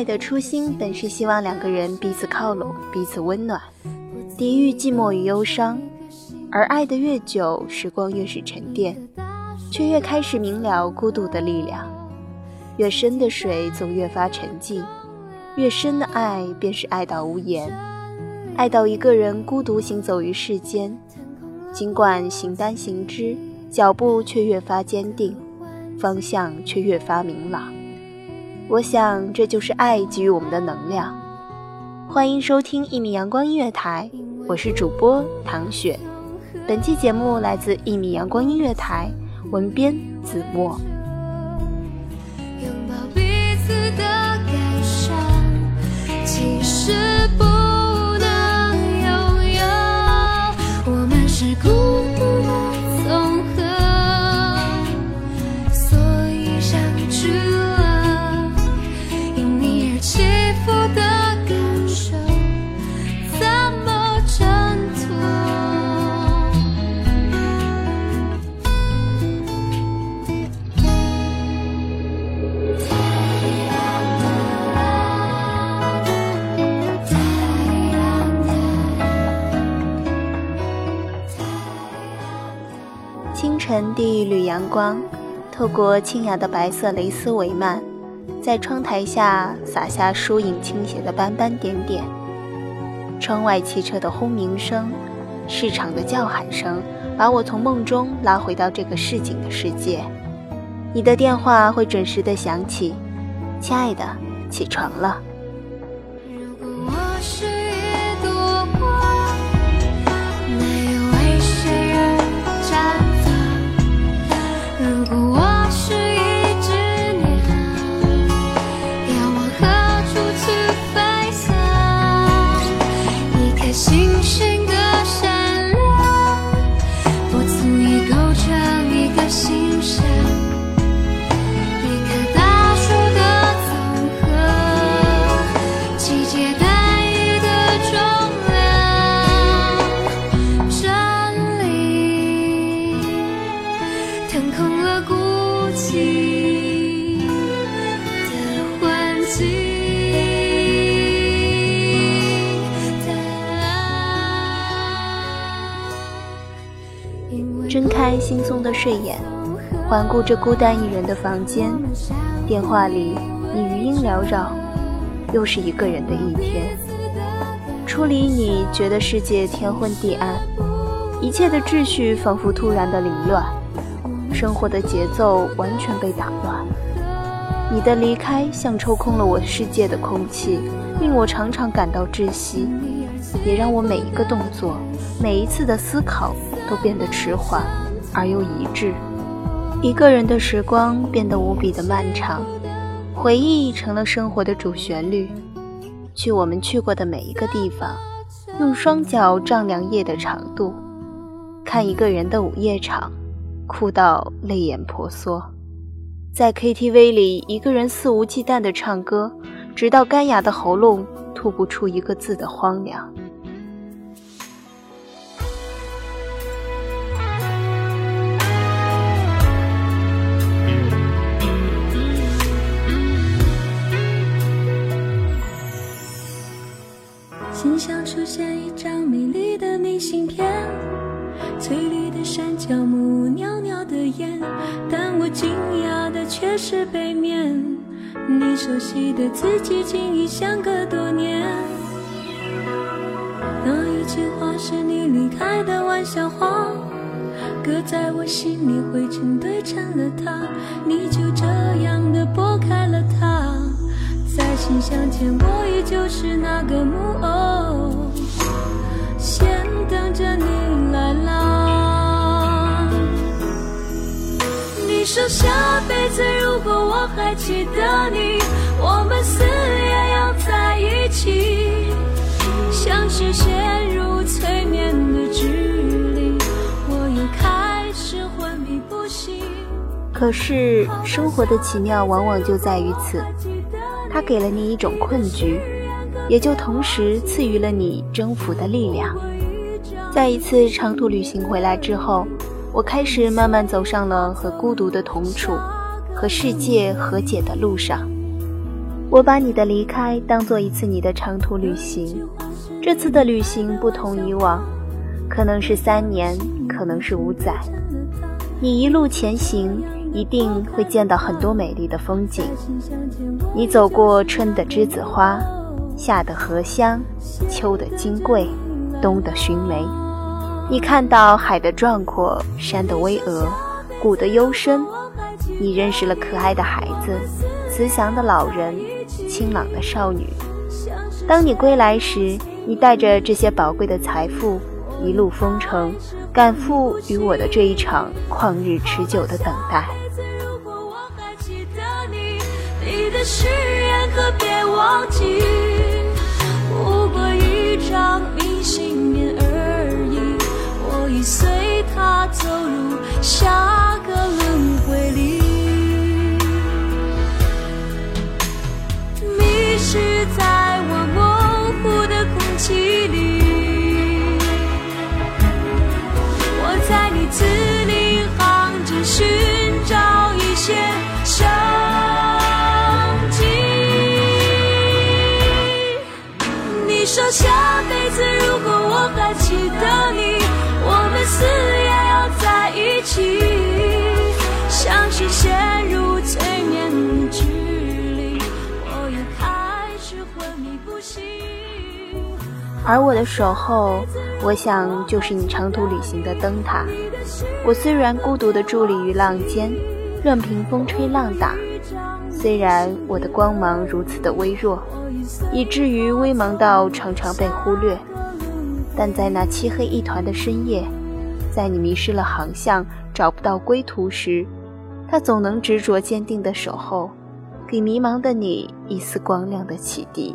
爱的初心本是希望两个人彼此靠拢，彼此温暖，抵御寂寞与忧伤。而爱的越久，时光越是沉淀，却越开始明了孤独的力量。越深的水总越发沉静，越深的爱便是爱到无言，爱到一个人孤独行走于世间。尽管形单行之，脚步却越发坚定，方向却越发明朗。我想，这就是爱给予我们的能量。欢迎收听一米阳光音乐台，我是主播唐雪。本期节目来自一米阳光音乐台，文编子墨。拥抱彼此的感伤，其实不晨第一缕阳光，透过清雅的白色蕾丝帷幔，在窗台下洒下疏影倾斜的斑斑点点。窗外汽车的轰鸣声，市场的叫喊声，把我从梦中拉回到这个市井的世界。你的电话会准时的响起，亲爱的，起床了。如果我是睁开惺忪的睡眼，环顾这孤单一人的房间，电话里你余音缭绕，又是一个人的一天。初离你，觉得世界天昏地暗，一切的秩序仿佛突然的凌乱，生活的节奏完全被打乱。你的离开像抽空了我世界的空气，令我常常感到窒息。也让我每一个动作、每一次的思考都变得迟缓而又一致。一个人的时光变得无比的漫长，回忆成了生活的主旋律。去我们去过的每一个地方，用双脚丈量夜的长度，看一个人的午夜场，哭到泪眼婆娑。在 KTV 里，一个人肆无忌惮地唱歌，直到干哑的喉咙吐不出一个字的荒凉。想出现一张美丽的明信片，翠绿的山脚木，袅袅的烟，但我惊讶的却是背面，你熟悉的字迹竟已相隔多年。那一句话是你离开的玩笑话，搁在我心里灰尘堆成了塔，你就这样的拨开了它。在信箱前，我依旧是那个木偶，先等着你来啦。你说下辈子如果我还记得你，我们死也要在一起。像是陷入催眠的距离，我又开始昏迷不醒。可是生活的奇妙往往就在于此。它给了你一种困局，也就同时赐予了你征服的力量。在一次长途旅行回来之后，我开始慢慢走上了和孤独的同处、和世界和解的路上。我把你的离开当做一次你的长途旅行，这次的旅行不同以往，可能是三年，可能是五载。你一路前行。一定会见到很多美丽的风景。你走过春的栀子花，夏的荷香，秋的金桂，冬的寻梅。你看到海的壮阔，山的巍峨，谷的幽深。你认识了可爱的孩子，慈祥的老人，清朗的少女。当你归来时，你带着这些宝贵的财富，一路风尘，赶赴与我的这一场旷日持久的等待。誓言可别忘记，不过一而我的守候，我想就是你长途旅行的灯塔。我虽然孤独地伫立于浪尖，任凭风吹浪打，虽然我的光芒如此的微弱。以至于微茫到常常被忽略，但在那漆黑一团的深夜，在你迷失了航向、找不到归途时，他总能执着坚定的守候，给迷茫的你一丝光亮的启迪。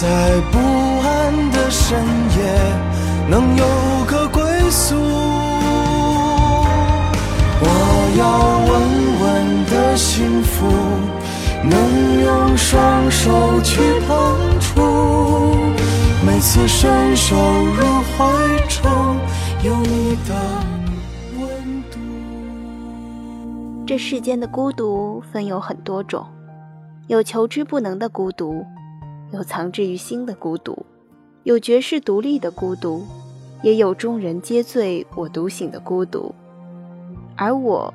在不安的深夜能有个归宿。我要稳稳的幸福，能用双手去碰触。每次伸手入怀中，有你的温度。这世间的孤独分有很多种，有求之不能的孤独，有藏之于心的孤独，有绝世独立的孤独，也有众人皆醉我独醒的孤独。而我，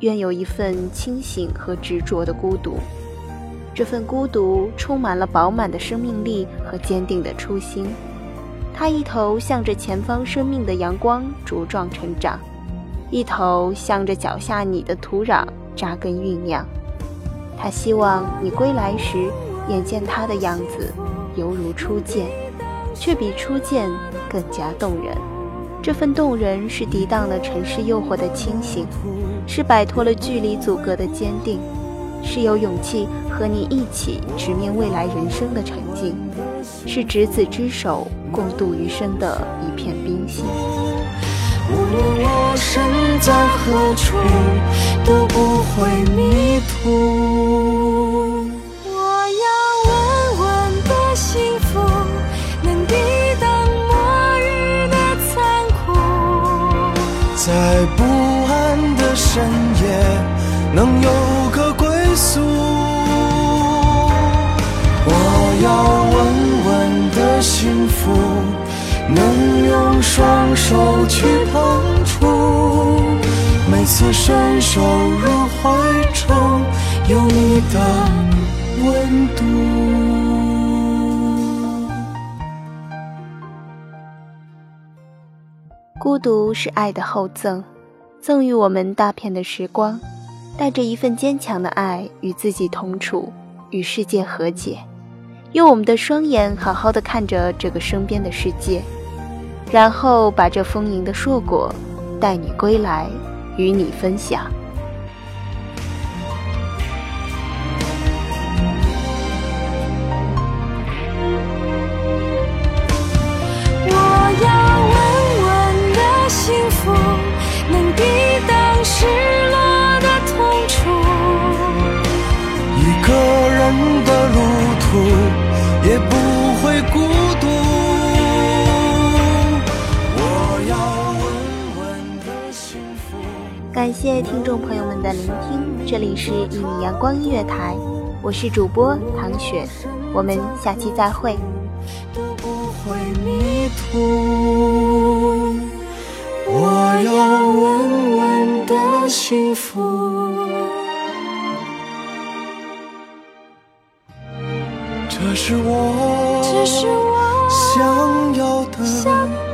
愿有一份清醒和执着的孤独。这份孤独充满了饱满的生命力和坚定的初心。它一头向着前方生命的阳光茁壮成长，一头向着脚下你的土壤扎根酝酿。它希望你归来时，眼见他的样子，犹如初见，却比初见更加动人。这份动人是抵挡了尘世诱惑的清醒，是摆脱了距离阻隔的坚定，是有勇气和你一起直面未来人生的沉静，是执子之手共度余生的一片冰心。无论我身在何处，都不会迷途。深夜，能有个归宿。我要稳稳的幸福，能用双手去碰触。每次伸手入怀中，有你的温度。孤独是爱的厚赠，赠予我们大片的时光，带着一份坚强的爱，与自己同处，与世界和解。用我们的双眼好好的看着这个身边的世界，然后把这丰盈的硕果带你归来，与你分享。失落的痛楚。一个人的路途也不会孤独。我要稳稳的幸福。感谢听众朋友们的聆听，这里是《一米阳光音乐台》，我是主播唐雪，我们下期再会。都不会迷途。我要稳稳的幸福。这是我，想要的。